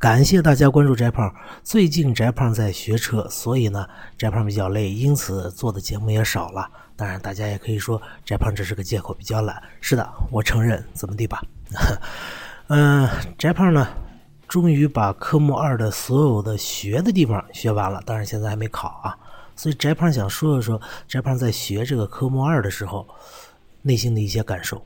感谢大家关注翟胖。最近翟胖在学车，所以呢，翟胖比较累，因此做的节目也少了。当然，大家也可以说翟胖这是个借口，比较懒。是的，我承认，怎么地吧？嗯，翟胖呢，终于把科目二的所有的学的地方学完了，当然现在还没考啊。所以翟胖想说一说翟胖在学这个科目二的时候内心的一些感受。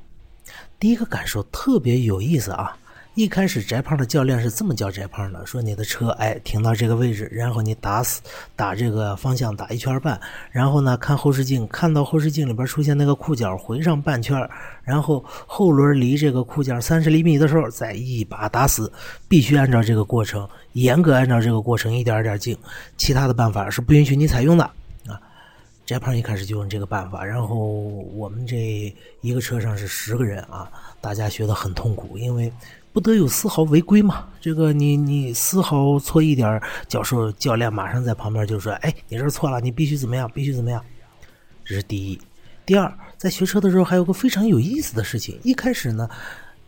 第一个感受特别有意思啊。一开始，翟胖的教练是这么教翟胖的：说你的车，哎，停到这个位置，然后你打死打这个方向打一圈半，然后呢，看后视镜，看到后视镜里边出现那个裤脚，回上半圈，然后后轮离这个裤脚三十厘米的时候，再一把打死，必须按照这个过程，严格按照这个过程，一点点进，其他的办法是不允许你采用的啊。翟胖一开始就用这个办法，然后我们这一个车上是十个人啊，大家学得很痛苦，因为。不得有丝毫违规嘛？这个你你丝毫错一点，教授教练马上在旁边就说：“哎，你这错了，你必须怎么样？必须怎么样？”这是第一。第二，在学车的时候还有个非常有意思的事情。一开始呢，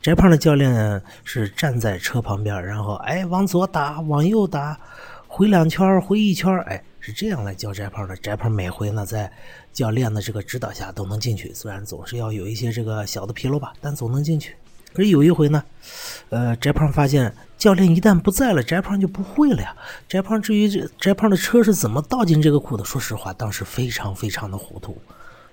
翟胖的教练是站在车旁边，然后哎往左打，往右打，回两圈，回一圈，哎是这样来教翟胖的。翟胖每回呢在教练的这个指导下都能进去，虽然总是要有一些这个小的纰漏吧，但总能进去。可是有一回呢，呃，翟胖发现教练一旦不在了，翟胖就不会了呀。翟胖至于这翟胖的车是怎么倒进这个库的，说实话，当时非常非常的糊涂。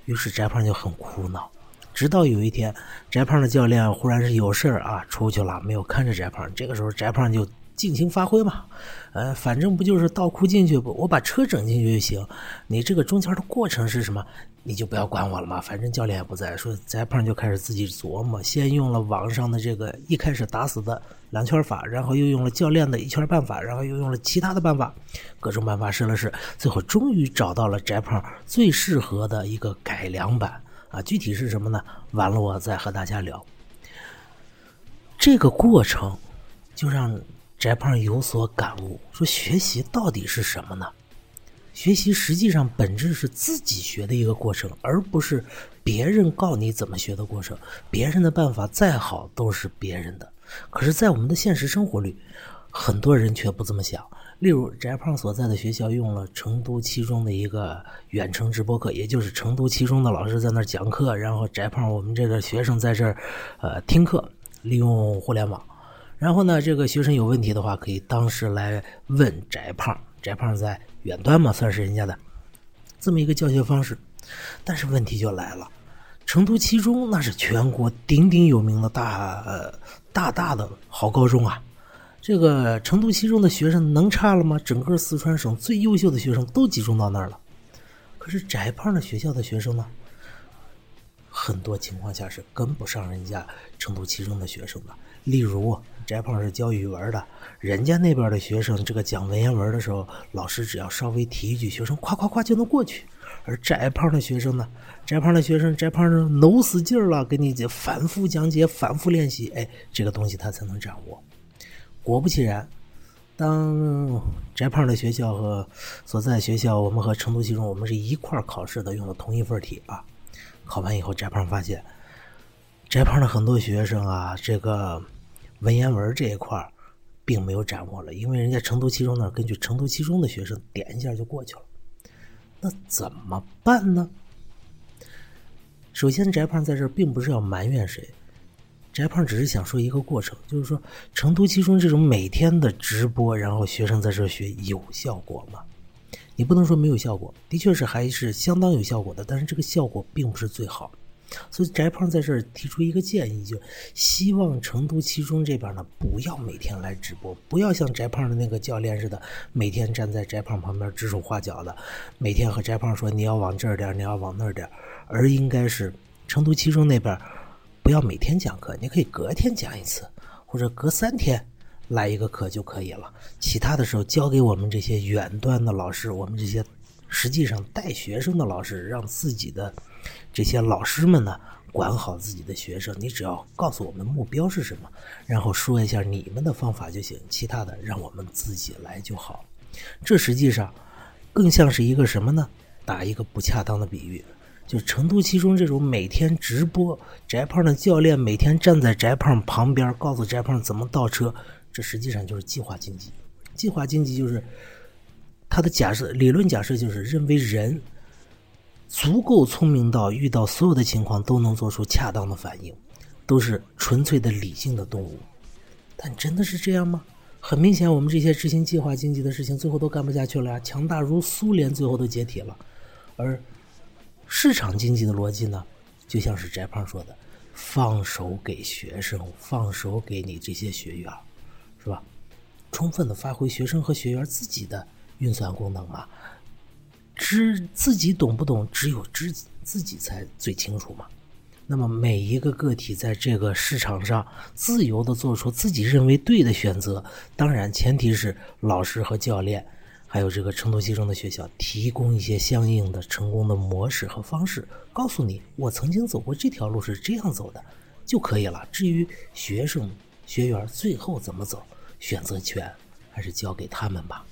于是翟胖就很苦恼。直到有一天，翟胖的教练忽然是有事啊出去了，没有看着翟胖。这个时候，翟胖就尽情发挥嘛，呃，反正不就是倒库进去，我把车整进去就行。你这个中间的过程是什么？你就不要管我了嘛，反正教练也不在。说翟胖就开始自己琢磨，先用了网上的这个一开始打死的两圈法，然后又用了教练的一圈半法，然后又用了其他的办法，各种办法试了试，最后终于找到了翟胖最适合的一个改良版啊！具体是什么呢？完了我再和大家聊。这个过程就让翟胖有所感悟，说学习到底是什么呢？学习实际上本质是自己学的一个过程，而不是别人告你怎么学的过程。别人的办法再好都是别人的，可是，在我们的现实生活里，很多人却不这么想。例如，翟胖所在的学校用了成都七中的一个远程直播课，也就是成都七中的老师在那儿讲课，然后翟胖我们这个学生在这儿呃听课，利用互联网。然后呢，这个学生有问题的话，可以当时来问翟胖。翟胖在远端嘛，算是人家的这么一个教学方式，但是问题就来了，成都七中那是全国鼎鼎有名的大大大的好高中啊，这个成都七中的学生能差了吗？整个四川省最优秀的学生都集中到那儿了，可是翟胖的学校的学生呢，很多情况下是跟不上人家成都七中的学生的，例如。翟胖是教语文的，人家那边的学生，这个讲文言文的时候，老师只要稍微提一句，学生夸夸夸就能过去。而翟胖的学生呢，翟胖的学生，翟胖是努死劲了，给你反复讲解，反复练习，哎，这个东西他才能掌握。果不其然，当翟胖的学校和所在学校，我们和成都七中，我们是一块考试的，用的同一份题啊。考完以后，翟胖发现，翟胖的很多学生啊，这个。文言文这一块并没有掌握了，因为人家成都七中那根据成都七中的学生点一下就过去了，那怎么办呢？首先，翟胖在这并不是要埋怨谁，翟胖只是想说一个过程，就是说成都七中这种每天的直播，然后学生在这学有效果吗？你不能说没有效果，的确是还是相当有效果的，但是这个效果并不是最好。所以翟胖在这儿提出一个建议，就希望成都七中这边呢不要每天来直播，不要像翟胖的那个教练似的，每天站在翟胖旁边指手画脚的，每天和翟胖说你要往这儿点，你要往那儿点，而应该是成都七中那边不要每天讲课，你可以隔天讲一次，或者隔三天来一个课就可以了，其他的时候交给我们这些远端的老师，我们这些实际上带学生的老师，让自己的。这些老师们呢，管好自己的学生，你只要告诉我们目标是什么，然后说一下你们的方法就行，其他的让我们自己来就好。这实际上更像是一个什么呢？打一个不恰当的比喻，就成都七中这种每天直播，翟胖的教练每天站在翟胖旁边，告诉翟胖怎么倒车，这实际上就是计划经济。计划经济就是他的假设理论假设就是认为人足够聪明到遇到所有的情况都能做出恰当的反应，都是纯粹的理性的动物。但真的是这样吗？很明显，我们这些执行计划经济的事情最后都干不下去了呀。强大如苏联最后都解体了，而市场经济的逻辑呢，就像是翟胖说的。放手给学生，放手给你这些学员，是吧？充分的发挥学生和学员自己的运算功能嘛。知自己懂不懂，只有知自己才最清楚嘛。那么每一个个体在这个市场上自由的做出自己认为对的选择，当然前提是老师和教练。还有这个成都西中的学校提供一些相应的成功的模式和方式，告诉你我曾经走过这条路是这样走的，就可以了。至于学生学员最后怎么走，选择权还是交给他们吧。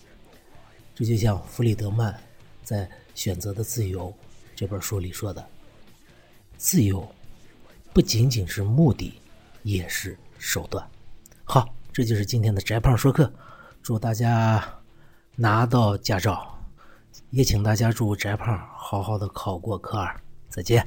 这就像弗里德曼在《选择的自由》这本书里说的：“自由不仅仅是目的，也是手段。”好，这就是今天的翟胖说课，祝大家。拿到驾照，也请大家祝翟胖好好的考过科二。再见。